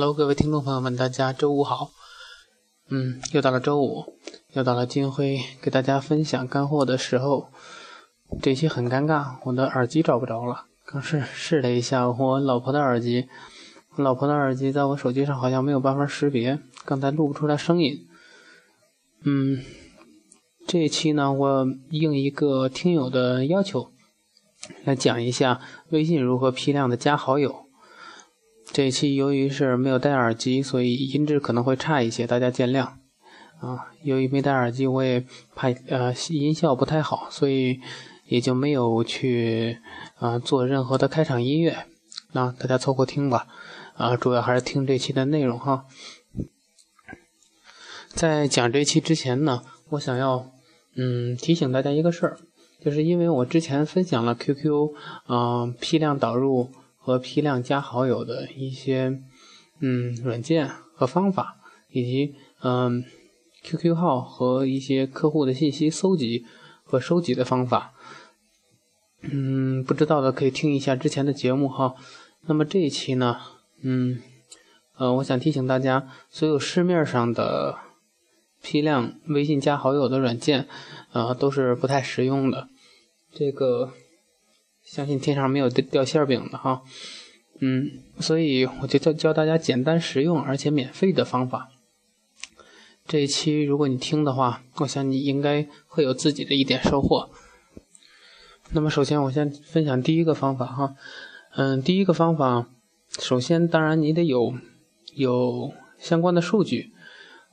Hello，各位听众朋友们，大家周五好。嗯，又到了周五，又到了金辉给大家分享干货的时候。这期很尴尬，我的耳机找不着了。刚试试了一下我老婆的耳机，我老婆的耳机在我手机上好像没有办法识别，刚才录不出来声音。嗯，这一期呢，我应一个听友的要求，来讲一下微信如何批量的加好友。这一期由于是没有戴耳机，所以音质可能会差一些，大家见谅啊。由于没戴耳机，我也怕呃音效不太好，所以也就没有去啊做任何的开场音乐。那大家凑合听吧，啊，主要还是听这期的内容哈。在讲这期之前呢，我想要嗯提醒大家一个事儿，就是因为我之前分享了 QQ 嗯批量导入。和批量加好友的一些嗯软件和方法，以及嗯 QQ 号和一些客户的信息搜集和收集的方法，嗯，不知道的可以听一下之前的节目哈。那么这一期呢，嗯呃，我想提醒大家，所有市面上的批量微信加好友的软件，啊，都是不太实用的。这个。相信天上没有掉馅饼的哈，嗯，所以我就教教大家简单实用而且免费的方法。这一期如果你听的话，我想你应该会有自己的一点收获。那么首先我先分享第一个方法哈，嗯，第一个方法，首先当然你得有有相关的数据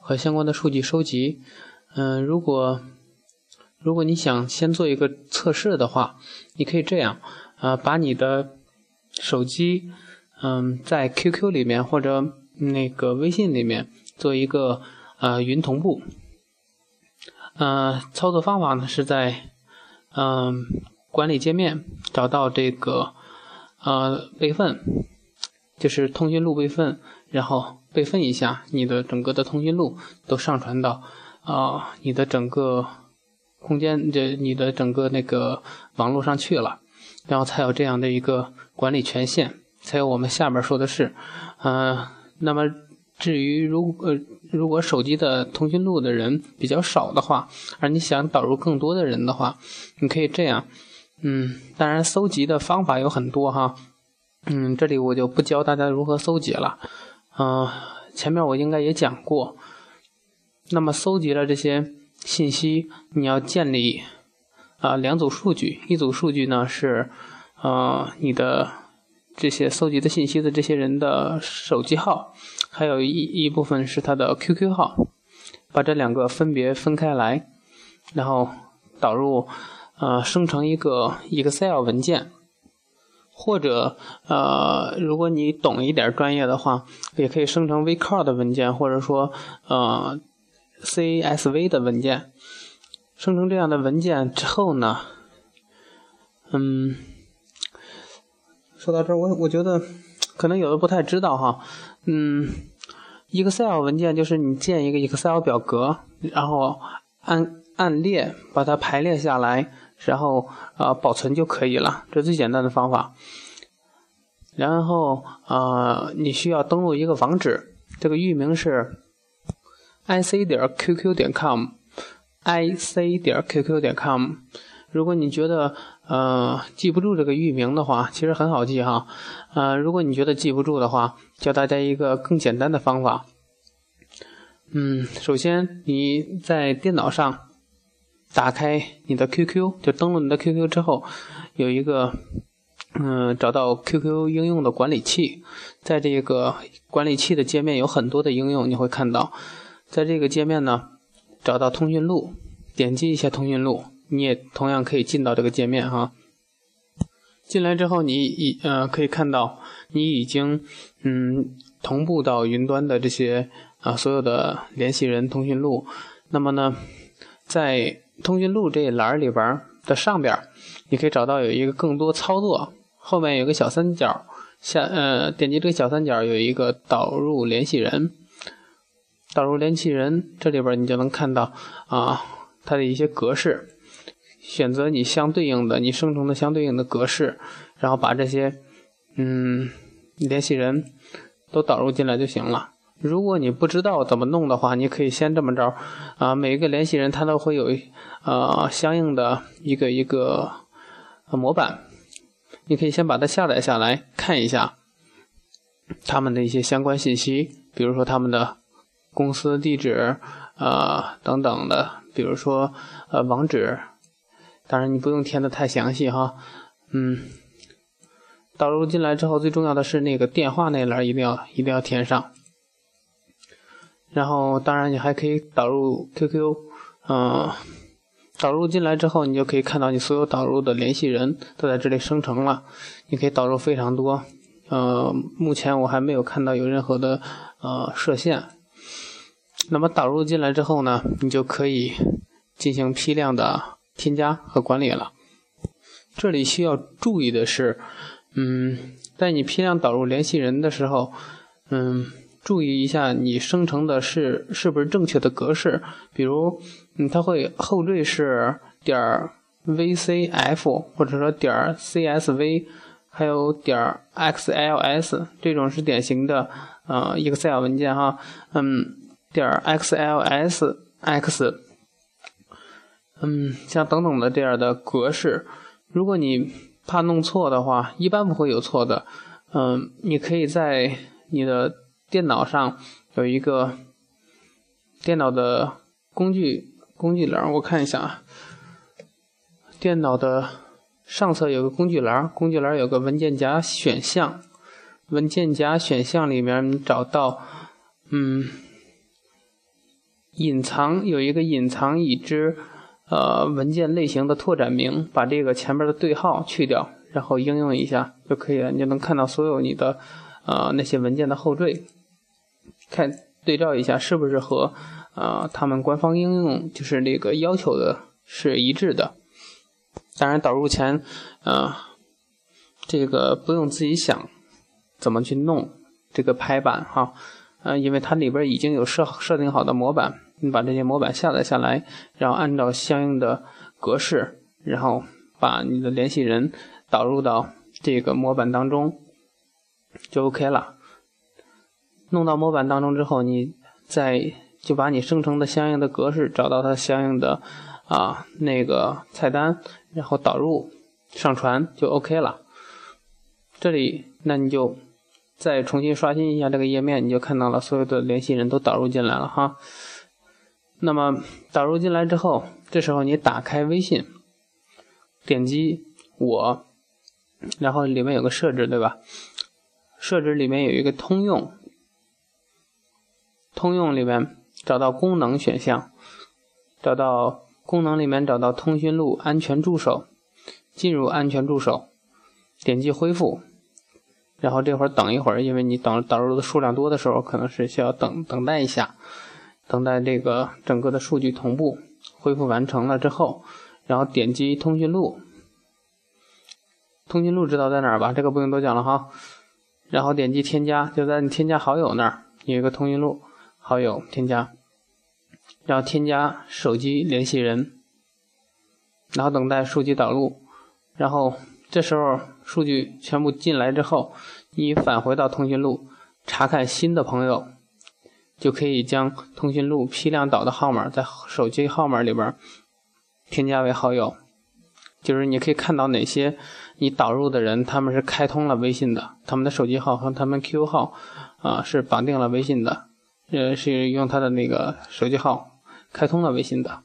和相关的数据收集，嗯，如果。如果你想先做一个测试的话，你可以这样，啊，把你的手机，嗯，在 QQ 里面或者那个微信里面做一个呃云同步，呃，操作方法呢是在嗯管理界面找到这个呃备份，就是通讯录备份，然后备份一下你的整个的通讯录都上传到啊你的整个。空间这你的整个那个网络上去了，然后才有这样的一个管理权限，才有我们下面说的是，嗯，那么至于如呃如果手机的通讯录的人比较少的话，而你想导入更多的人的话，你可以这样，嗯，当然搜集的方法有很多哈，嗯，这里我就不教大家如何搜集了，嗯，前面我应该也讲过，那么搜集了这些。信息你要建立啊两组数据，一组数据呢是呃你的这些搜集的信息的这些人的手机号，还有一一部分是他的 QQ 号，把这两个分别分开来，然后导入呃生成一个 Excel 文件，或者呃如果你懂一点专业的话，也可以生成 VCard 文件，或者说呃。CSV 的文件生成这样的文件之后呢，嗯，说到这儿，我我觉得可能有的不太知道哈，嗯，Excel 文件就是你建一个 Excel 表格，然后按按列把它排列下来，然后啊保存就可以了，这最简单的方法。然后啊，你需要登录一个网址，这个域名是。I c 点 qq 点 com，i c 点 qq 点 com。如果你觉得呃记不住这个域名的话，其实很好记哈。呃，如果你觉得记不住的话，教大家一个更简单的方法。嗯，首先你在电脑上打开你的 QQ，就登录你的 QQ 之后，有一个嗯找到 QQ 应用的管理器，在这个管理器的界面有很多的应用，你会看到。在这个界面呢，找到通讯录，点击一下通讯录，你也同样可以进到这个界面哈。进来之后，你已呃可以看到你已经嗯同步到云端的这些啊所有的联系人通讯录。那么呢，在通讯录这一栏里边的上边，你可以找到有一个更多操作，后面有个小三角，下呃点击这个小三角有一个导入联系人。导入联系人，这里边你就能看到啊，它的一些格式，选择你相对应的，你生成的相对应的格式，然后把这些嗯联系人都导入进来就行了。如果你不知道怎么弄的话，你可以先这么着，啊，每一个联系人他都会有呃相应的一个一个模板，你可以先把它下载下来看一下他们的一些相关信息，比如说他们的公司地址啊等等的，比如说呃网址，当然你不用填的太详细哈，嗯，导入进来之后，最重要的是那个电话那栏一定要一定要填上。然后，当然你还可以导入 QQ，嗯，导入进来之后，你就可以看到你所有导入的联系人都在这里生成了。你可以导入非常多，呃，目前我还没有看到有任何的呃设限。那么导入进来之后呢，你就可以进行批量的添加和管理了。这里需要注意的是，嗯，在你批量导入联系人的时候，嗯。注意一下，你生成的是是不是正确的格式？比如，嗯，它会后缀是点儿 VCF，或者说点儿 CSV，还有点儿 XLS，这种是典型的呃 Excel 文件哈。嗯，点 XLSX，嗯，像等等的这样的格式，如果你怕弄错的话，一般不会有错的。嗯，你可以在你的电脑上有一个电脑的工具工具栏，我看一下啊。电脑的上侧有个工具栏，工具栏有个文件夹选项，文件夹选项里面你找到，嗯，隐藏有一个隐藏已知呃文件类型的拓展名，把这个前面的对号去掉，然后应用一下就可以了，你就能看到所有你的呃那些文件的后缀。看对照一下是不是和呃他们官方应用就是那个要求的是一致的。当然导入前，呃，这个不用自己想怎么去弄这个排版哈，呃，因为它里边已经有设设定好的模板，你把这些模板下载下来，然后按照相应的格式，然后把你的联系人导入到这个模板当中，就 OK 了。弄到模板当中之后，你再就把你生成的相应的格式找到它相应的啊那个菜单，然后导入上传就 OK 了。这里那你就再重新刷新一下这个页面，你就看到了所有的联系人都导入进来了哈。那么导入进来之后，这时候你打开微信，点击我，然后里面有个设置对吧？设置里面有一个通用。通用里面找到功能选项，找到功能里面找到通讯录安全助手，进入安全助手，点击恢复，然后这会儿等一会儿，因为你导导入的数量多的时候，可能是需要等等待一下，等待这个整个的数据同步恢复完成了之后，然后点击通讯录，通讯录知道在哪儿吧？这个不用多讲了哈，然后点击添加，就在你添加好友那儿有一个通讯录。好友添加，然后添加手机联系人，然后等待数据导入，然后这时候数据全部进来之后，你返回到通讯录查看新的朋友，就可以将通讯录批量导的号码在手机号码里边添加为好友，就是你可以看到哪些你导入的人他们是开通了微信的，他们的手机号和他们 QQ 号啊是绑定了微信的。呃，是用他的那个手机号开通了微信的。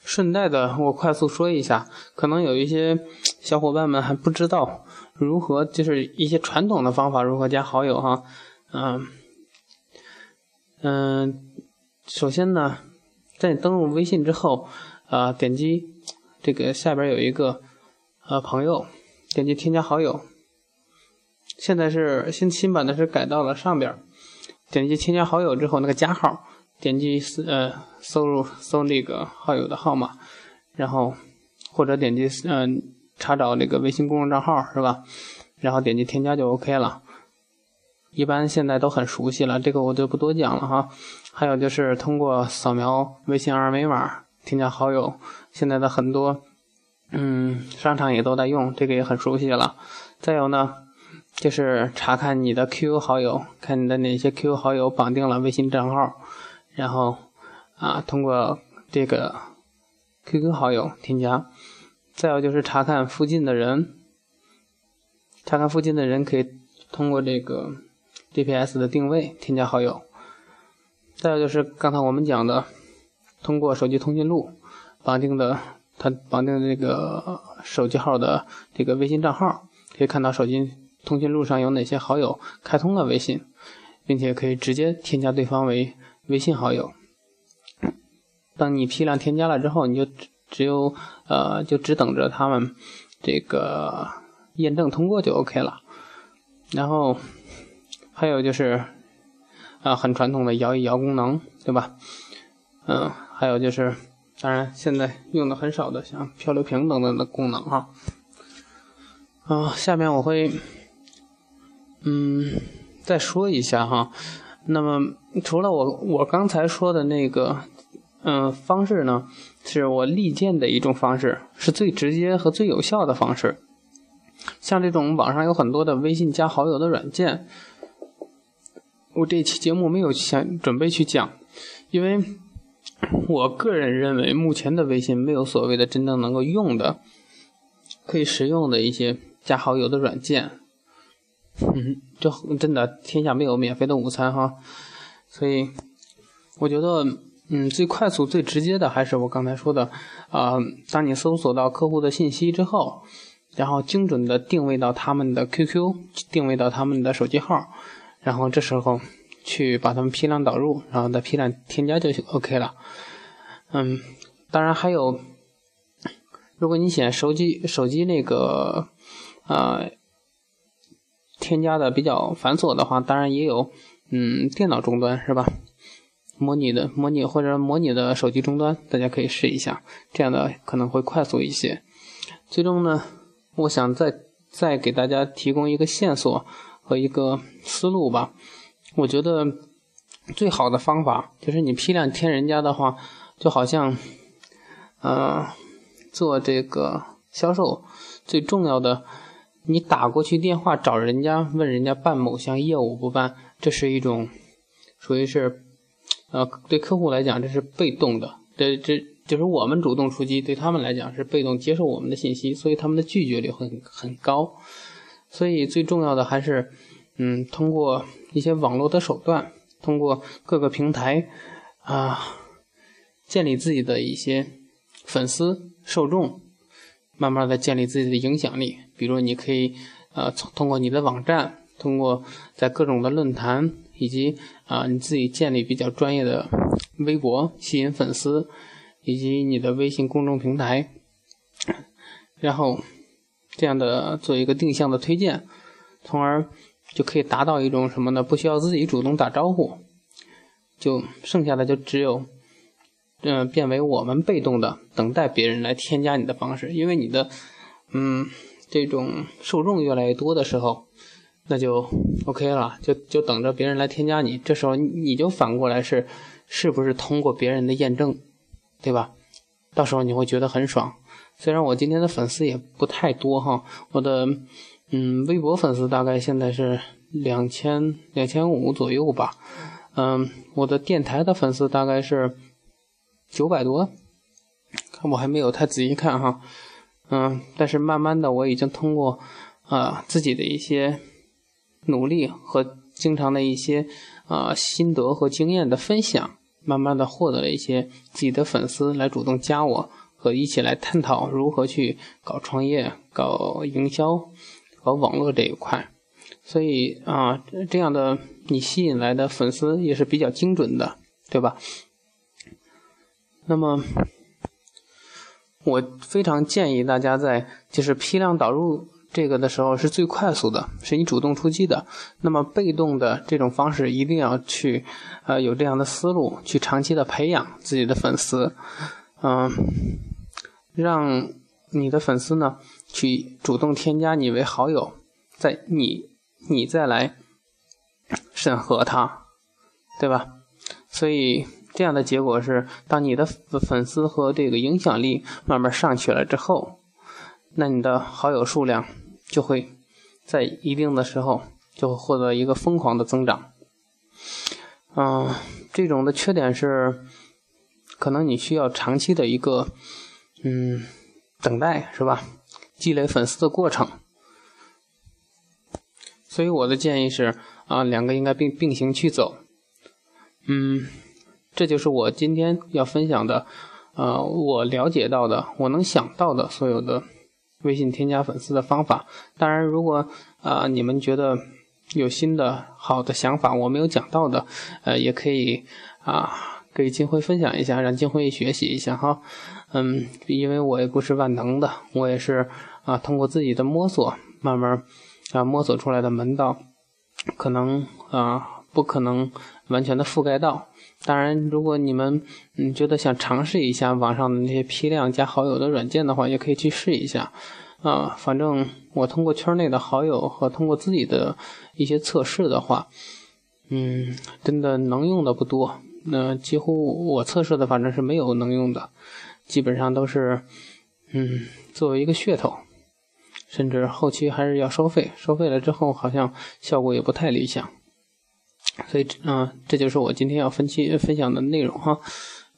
顺带的，我快速说一下，可能有一些小伙伴们还不知道如何，就是一些传统的方法如何加好友哈。嗯嗯，首先呢，在你登录微信之后，啊，点击这个下边有一个呃朋友，点击添加好友。现在是新新版的是改到了上边。点击添加好友之后，那个加号，点击呃搜入搜那个好友的号码，然后或者点击嗯查找那个微信公众账号是吧？然后点击添加就 OK 了。一般现在都很熟悉了，这个我就不多讲了哈。还有就是通过扫描微信二维码添加好友，现在的很多嗯商场也都在用，这个也很熟悉了。再有呢，就是查看你的 QQ 好友，看你的哪些 QQ 好友绑定了微信账号，然后啊，通过这个 QQ 好友添加。再有就是查看附近的人，查看附近的人可以通过这个 GPS 的定位添加好友。再有就是刚才我们讲的，通过手机通讯录绑定的，他绑定的这个手机号的这个微信账号，可以看到手机通讯录上有哪些好友开通了微信，并且可以直接添加对方为微信好友。当你批量添加了之后，你就。只有呃，就只等着他们这个验证通过就 OK 了。然后还有就是啊，很传统的摇一摇功能，对吧？嗯，还有就是，当然现在用的很少的，像漂流瓶等等的功能哈。啊，下面我会嗯再说一下哈。那么除了我我刚才说的那个。嗯，方式呢，是我力荐的一种方式，是最直接和最有效的方式。像这种网上有很多的微信加好友的软件，我这期节目没有想准备去讲，因为我个人认为目前的微信没有所谓的真正能够用的、可以实用的一些加好友的软件。嗯，就真的天下没有免费的午餐哈，所以我觉得。嗯，最快速、最直接的还是我刚才说的，啊，当你搜索到客户的信息之后，然后精准的定位到他们的 QQ，定位到他们的手机号，然后这时候去把它们批量导入，然后再批量添加就 OK 了。嗯，当然还有，如果你选手机手机那个，呃，添加的比较繁琐的话，当然也有，嗯，电脑终端是吧？模拟的模拟或者模拟的手机终端，大家可以试一下，这样的可能会快速一些。最终呢，我想再再给大家提供一个线索和一个思路吧。我觉得最好的方法就是你批量添人家的话，就好像，呃，做这个销售最重要的，你打过去电话找人家问人家办某项业务不办，这是一种属于是。呃，对客户来讲这是被动的，这这就是我们主动出击，对他们来讲是被动接受我们的信息，所以他们的拒绝率很很高。所以最重要的还是，嗯，通过一些网络的手段，通过各个平台啊，建立自己的一些粉丝受众，慢慢的建立自己的影响力。比如你可以呃，通过你的网站，通过在各种的论坛。以及啊，你自己建立比较专业的微博，吸引粉丝，以及你的微信公众平台，然后这样的做一个定向的推荐，从而就可以达到一种什么呢？不需要自己主动打招呼，就剩下的就只有嗯，变为我们被动的等待别人来添加你的方式，因为你的嗯这种受众越来越多的时候。那就 OK 了，就就等着别人来添加你。这时候你就反过来是，是不是通过别人的验证，对吧？到时候你会觉得很爽。虽然我今天的粉丝也不太多哈，我的嗯微博粉丝大概现在是两千两千五左右吧。嗯，我的电台的粉丝大概是九百多，看我还没有太仔细看哈。嗯，但是慢慢的我已经通过啊自己的一些。努力和经常的一些啊心得和经验的分享，慢慢的获得了一些自己的粉丝来主动加我，和一起来探讨如何去搞创业、搞营销、搞网络这一块。所以啊，这样的你吸引来的粉丝也是比较精准的，对吧？那么，我非常建议大家在就是批量导入。这个的时候是最快速的，是你主动出击的。那么被动的这种方式，一定要去，呃，有这样的思路，去长期的培养自己的粉丝，嗯，让你的粉丝呢去主动添加你为好友，再你你再来审核他，对吧？所以这样的结果是，当你的粉丝和这个影响力慢慢上去了之后。那你的好友数量就会在一定的时候就会获得一个疯狂的增长。嗯，这种的缺点是，可能你需要长期的一个嗯等待，是吧？积累粉丝的过程。所以我的建议是啊，两个应该并并行去走。嗯，这就是我今天要分享的，呃，我了解到的，我能想到的所有的微信添加粉丝的方法。当然，如果啊你们觉得有新的好的想法，我没有讲到的，呃，也可以啊给金辉分享一下，让金辉学习一下哈。嗯，因为我也不是万能的，我也是啊通过自己的摸索，慢慢。啊，摸索出来的门道，可能啊不可能完全的覆盖到。当然，如果你们嗯觉得想尝试一下网上的那些批量加好友的软件的话，也可以去试一下。啊，反正我通过圈内的好友和通过自己的一些测试的话，嗯，真的能用的不多。那几乎我测试的反正是没有能用的，基本上都是嗯作为一个噱头。甚至后期还是要收费，收费了之后好像效果也不太理想，所以嗯，这就是我今天要分期分享的内容哈。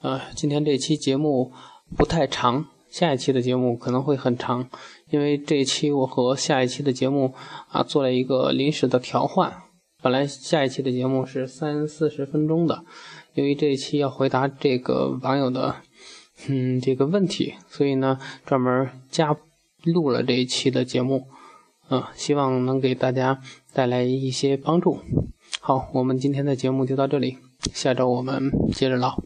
呃，今天这期节目不太长，下一期的节目可能会很长，因为这一期我和下一期的节目啊做了一个临时的调换，本来下一期的节目是三四十分钟的，由于这一期要回答这个网友的嗯这个问题，所以呢专门加。录了这一期的节目，嗯，希望能给大家带来一些帮助。好，我们今天的节目就到这里，下周我们接着唠。